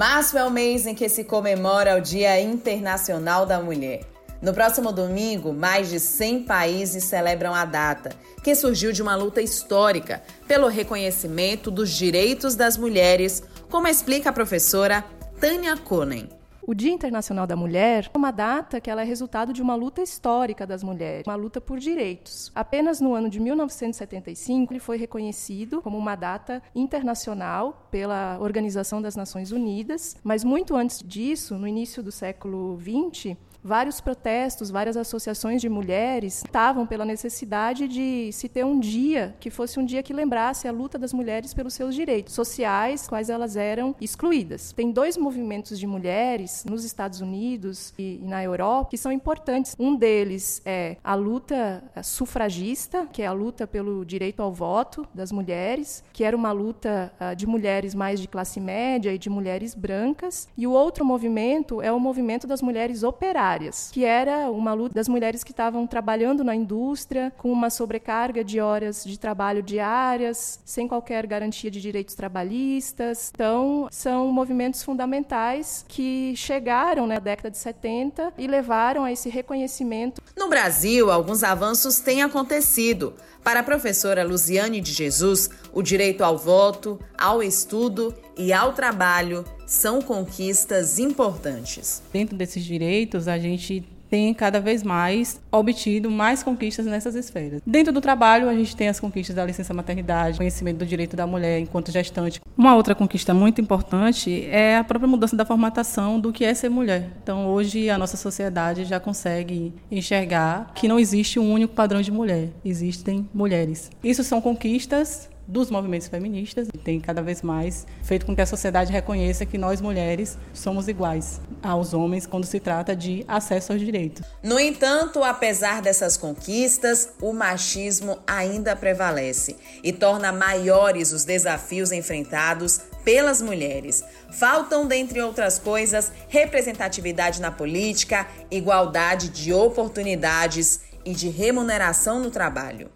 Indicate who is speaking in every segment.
Speaker 1: Março é o mês em que se comemora o Dia Internacional da Mulher. No próximo domingo, mais de 100 países celebram a data, que surgiu de uma luta histórica pelo reconhecimento dos direitos das mulheres, como explica a professora Tânia Konen.
Speaker 2: O Dia Internacional da Mulher é uma data que ela é resultado de uma luta histórica das mulheres, uma luta por direitos. Apenas no ano de 1975 ele foi reconhecido como uma data internacional pela Organização das Nações Unidas, mas muito antes disso, no início do século XX, vários protestos, várias associações de mulheres estavam pela necessidade de se ter um dia que fosse um dia que lembrasse a luta das mulheres pelos seus direitos sociais, quais elas eram excluídas. Tem dois movimentos de mulheres nos Estados Unidos e na Europa que são importantes. Um deles é a luta sufragista, que é a luta pelo direito ao voto das mulheres, que era uma luta uh, de mulheres mais de classe média e de mulheres brancas. E o outro movimento é o movimento das mulheres operárias que era uma luta das mulheres que estavam trabalhando na indústria com uma sobrecarga de horas de trabalho diárias, sem qualquer garantia de direitos trabalhistas. Então, são movimentos fundamentais que chegaram né, na década de 70 e levaram a esse reconhecimento.
Speaker 1: No Brasil, alguns avanços têm acontecido. Para a professora Luziane de Jesus, o direito ao voto, ao estudo e ao trabalho são conquistas importantes.
Speaker 3: Dentro desses direitos, a gente tem cada vez mais obtido mais conquistas nessas esferas. Dentro do trabalho, a gente tem as conquistas da licença maternidade, conhecimento do direito da mulher enquanto gestante. Uma outra conquista muito importante é a própria mudança da formatação do que é ser mulher. Então, hoje, a nossa sociedade já consegue enxergar que não existe um único padrão de mulher, existem mulheres. Isso são conquistas dos movimentos feministas e tem cada vez mais feito com que a sociedade reconheça que nós mulheres somos iguais aos homens quando se trata de acesso aos direitos.
Speaker 1: No entanto, apesar dessas conquistas, o machismo ainda prevalece e torna maiores os desafios enfrentados pelas mulheres. Faltam, dentre outras coisas, representatividade na política, igualdade de oportunidades e de remuneração no trabalho.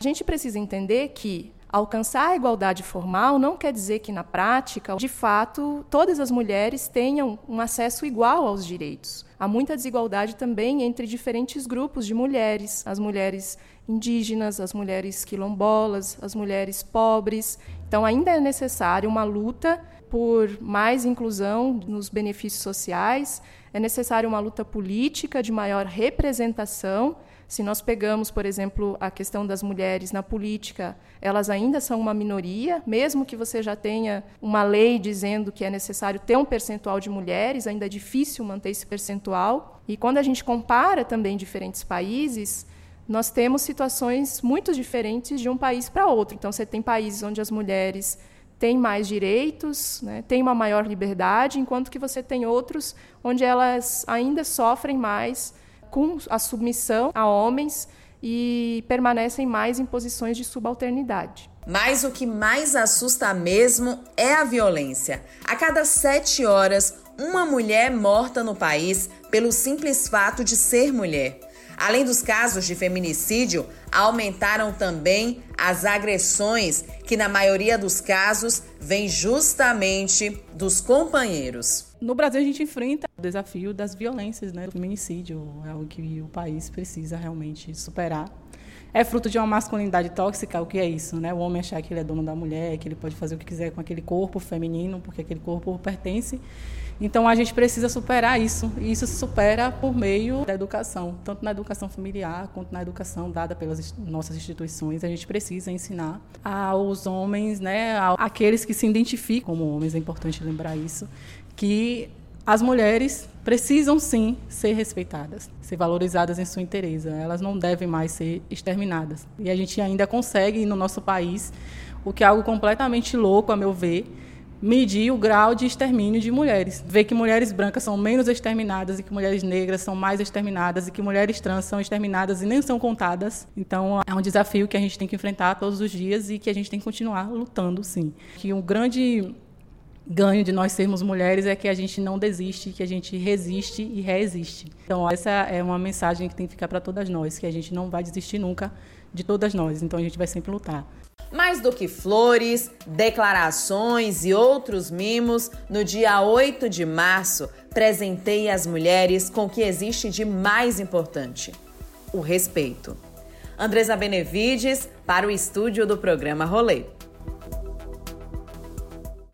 Speaker 2: A gente precisa entender que Alcançar a igualdade formal não quer dizer que, na prática, de fato, todas as mulheres tenham um acesso igual aos direitos. Há muita desigualdade também entre diferentes grupos de mulheres, as mulheres indígenas, as mulheres quilombolas, as mulheres pobres. Então, ainda é necessário uma luta por mais inclusão nos benefícios sociais, é necessário uma luta política de maior representação se nós pegamos, por exemplo, a questão das mulheres na política, elas ainda são uma minoria, mesmo que você já tenha uma lei dizendo que é necessário ter um percentual de mulheres, ainda é difícil manter esse percentual. E quando a gente compara também diferentes países, nós temos situações muito diferentes de um país para outro. Então, você tem países onde as mulheres têm mais direitos, né, têm uma maior liberdade, enquanto que você tem outros onde elas ainda sofrem mais com a submissão a homens e permanecem mais em posições de subalternidade.
Speaker 1: Mas o que mais assusta mesmo é a violência. A cada sete horas, uma mulher morta no país pelo simples fato de ser mulher. Além dos casos de feminicídio, aumentaram também as agressões, que na maioria dos casos vêm justamente dos companheiros.
Speaker 3: No Brasil, a gente enfrenta o desafio das violências, né? O feminicídio é algo que o país precisa realmente superar. É fruto de uma masculinidade tóxica, o que é isso, né? O homem achar que ele é dono da mulher, que ele pode fazer o que quiser com aquele corpo feminino, porque aquele corpo pertence então a gente precisa superar isso, e isso se supera por meio da educação, tanto na educação familiar quanto na educação dada pelas nossas instituições. A gente precisa ensinar aos homens, né, aqueles que se identificam como homens, é importante lembrar isso, que as mulheres precisam sim ser respeitadas, ser valorizadas em sua inteireza. Elas não devem mais ser exterminadas. E a gente ainda consegue no nosso país, o que é algo completamente louco, a meu ver, medir o grau de extermínio de mulheres. Ver que mulheres brancas são menos exterminadas e que mulheres negras são mais exterminadas e que mulheres trans são exterminadas e nem são contadas. Então, é um desafio que a gente tem que enfrentar todos os dias e que a gente tem que continuar lutando, sim. Que um grande ganho de nós sermos mulheres é que a gente não desiste, que a gente resiste e reexiste. Então, essa é uma mensagem que tem que ficar para todas nós, que a gente não vai desistir nunca de todas nós. Então, a gente vai sempre lutar.
Speaker 1: Mais do que flores, declarações e outros mimos, no dia 8 de março, presentei as mulheres com o que existe de mais importante: o respeito. Andresa Benevides, para o estúdio do programa Rolê.